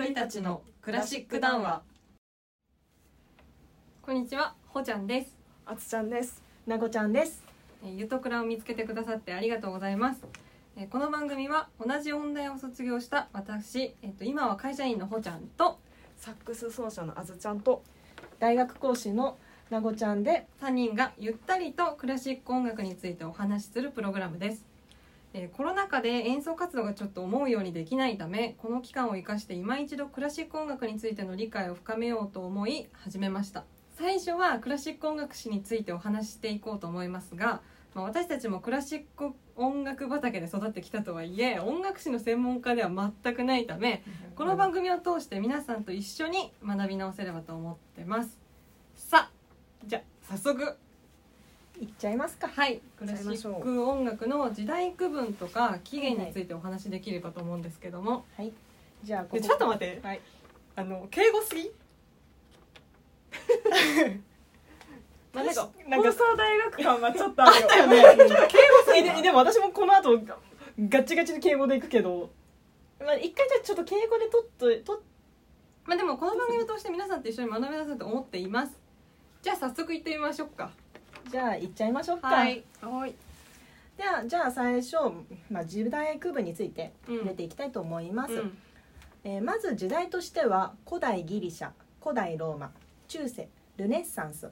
鳥たちのクラシック談話こんにちはほちゃんですあつちゃんです。なごちゃんです。えーゆとくらを見つけてくださってありがとうございますえーこの番組は同じ音大を卒業した私、えっと今は会社員のほちゃんとサックス奏者のあずちゃんと大学講師のなごちゃんで、3人がゆったりとクラシック音楽についてお話しするプログラムです、えーコロナ禍で演奏活動がちょっと思うようにできないためこの期間を生かして今一度クラシック音楽についての理解を深めようと思い始めました。最初はクラシック音楽史についてお話ししていこうと思いますが、まあ、私たちもクラシック音楽畑で育ってきたとはいえ音楽史の専門家では全くないためこの番組を通して皆さんと一緒に学び直せればと思ってます。さあじゃあ早速いっちゃいますか。はい。クラシック音楽の時代区分とか起源についてお話しできればと思うんですけども、はい。じゃあちょっと待って。はい。あの敬語すぎ？まあなんか放送大学感はちょっとあるよ。だよね。えででも私もこの後ガッチガチで敬語でいくけど、まあ一回じゃあちょっと敬語で取っととまあでもこの番組を通して皆さんと一緒に学びなさいと思っています。じゃあ早速行ってみましょうかじゃあ行っちゃいましょうか。はい。はい。ではじゃあ最初まあ時代区分についてうん触れていきたいと思います。うんえーまず時代としては古代ギリシャ古代ローマ中世ルネッサンス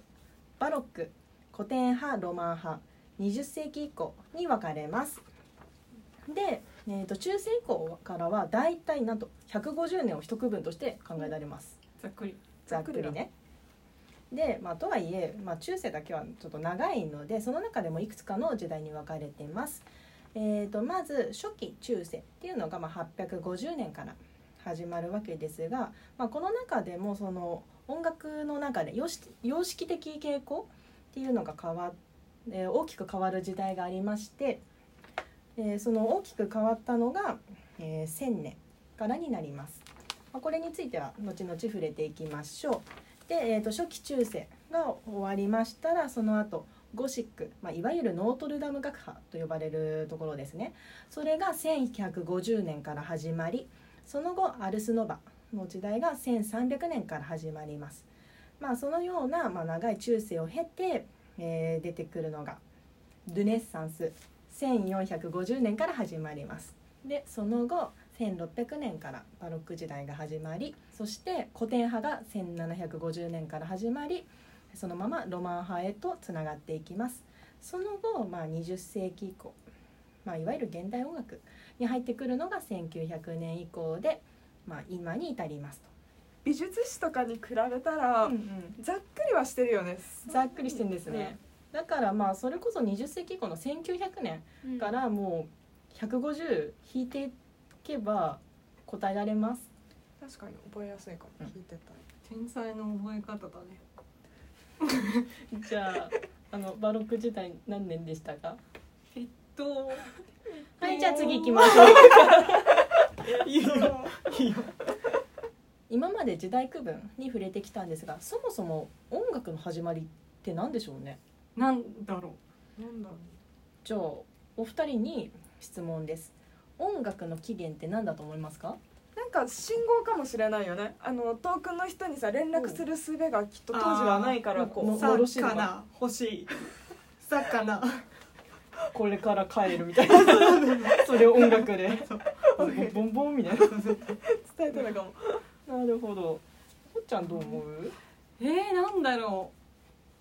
バロック古典派ロマン派20世紀以降に分かれますで、えー、と中世以降からは大体なんと150年を一区分として考えられますざっくりざっくりねで、まあ、とはいえ、まあ、中世だけはちょっと長いのでその中でもいくつかの時代に分かれていますえー、とまず初期中世っていうのがまあ850年から始まるわけですが、まあ、この中でもその音楽の中で様式様式的傾向っていうのが変わっ、えー大きく変わる時代がありまして、えーその大きく変わったのが、えー1000年からになります。まあ、これについては後々触れていきましょう。で、えー、と初期中世が終わりましたらその後ゴシック、まあ、いわゆるノートルダム学派と呼ばれるところですね。それが1150年から始まりその後アルスノバの時代が1300年から始まります。まあそのような、まあ、長い中世を経て、えー出てくるのがルネッサンス1450年から始まります。でその後1600年からバロック時代が始まりそして古典派が1750年から始まりそのままロマン派へとつながっていきます。その後、まあ、20世紀以降、まあ、いわゆる現代音楽に入ってくるのが1900年以降で、まあ、今に至ります美術史とかに比べたら、と、ざっくりはしてるよね。ざっくりしてんですね、だからまあそれこそ20世紀以降の1900年うんからもう150引いていけば答えられます。確かに覚えやすいかも。うん。聞いてた。天才の覚え方だね。じゃあ あのバロック時代何年でしたか？えっと はいじゃあ次行きましょう。いいよ。いいよ。今まで時代区分に触れてきたんですがそもそも音楽の始まりって何でしょうね？なんだろなんだろじゃあお二人に質問です音楽の起源って何だと思いますか？う。なんか信号かもしれないよね。あの遠くの人にさ連絡する術がきっと当時はないからこもう。もろしいのか魚欲しい。魚これから帰るみたいな。それを音楽で。ボンボンみたいな。伝えたのかも。なるほど。ほっちゃんどう思う、えー、なんだろ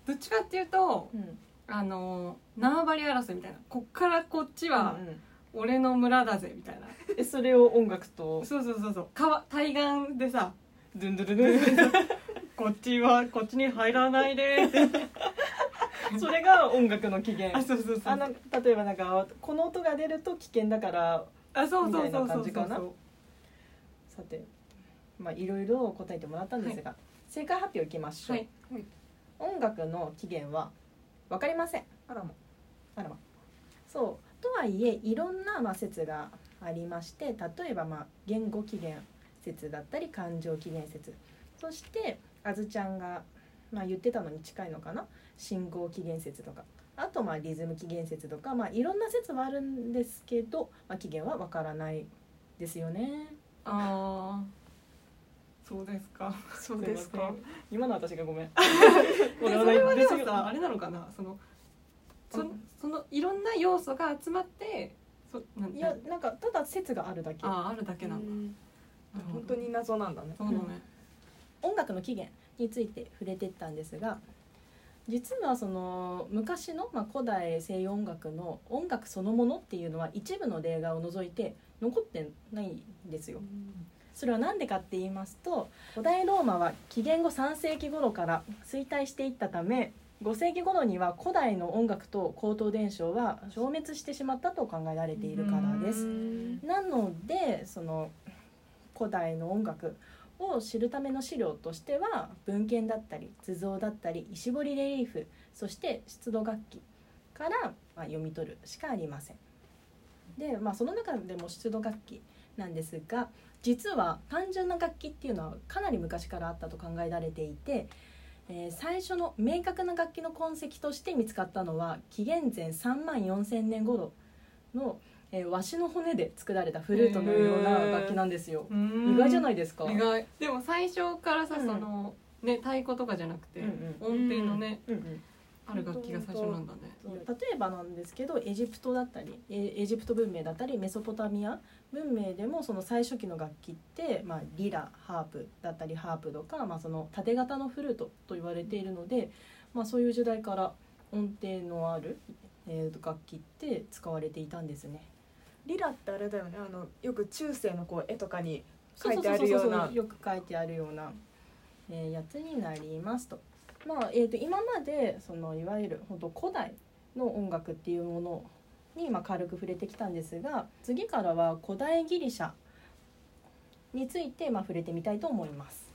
う。どっちかっていうとうん、あの縄張り争いみたいな。こっからこっちはうんうん俺の村だぜみたいな、えそれを音楽と？そうそうそうそう。川対岸でさドゥンドゥルドゥン。こっちはこっちに入らないで。っ てそれが音楽の起源。あそうそうそうあの例えばなんかこの音が出ると危険だからあそうそうそうそうそう。さてまあいろいろ答えてもらったんですが、正解発表いきましょう、はい。音楽の起源は分かりません。あらま。あらま。そう。とはいえいろんなまあ説がありまして例えばまあ言語起源説だったり感情起源説。そしてあずちゃんがまあ言ってたのに近いのかな？信号起源説とか。あとまあリズム起源説とか。まあいろんな説はあるんですけど、まあ、起源はわからないですよね。あそうですか。そうですか。今の私がごめん。でそれはでもさあれなのかな？そのそそのいろんな要素が集まってそなんいやなんかただ説があるだけ。あああるだけなんだ、本当に謎なんだね。そうだね、音楽の起源について触れてったんですが実はその昔の、まあ、古代西洋音楽の音楽そのものっていうのは一部の例外を除いて残ってないんですよ。それは何でかって言いますと古代ローマは紀元後3世紀頃から衰退していったため5世紀頃には古代の音楽と口頭伝承は消滅してしまったと考えられているからです。なのでその古代の音楽を知るための資料としては文献だったり図像だったり石彫りレリーフそして出土楽器からまあ読み取るしかありません。でまあその中でも出土楽器なんですが実は単純な楽器っていうのはかなり昔からあったと考えられていて、えー最初の明確な楽器の痕跡として見つかったのは紀元前3万4,000年頃の、えー、ワシの骨で作られたフルートのような楽器なんですよ。意外じゃないいですか。意外。でも最初からさ、うん。そのね太鼓とかじゃなくて、うん音程のね、うんうんある楽器が最初なんだね例えばなんですけどエジプトだったりエエジプト文明だったりメソポタミア文明でもその最初期の楽器って、まあ、リラハープだったりハープとか、まあ、その縦型のフルートと言われているので、まあ、そういう時代から音程のある、えー楽器って使われていたんですね。リラってあれだよねあのよく中世のこう絵とかに書いてあそうそうそうるようなそうよく書いてあるような、えーやつになりますと。まあえー、と今までそのいわゆる本当古代の音楽っていうものにま軽く触れてきたんですが次からは古代ギリシャについてま触れてみたいと思います。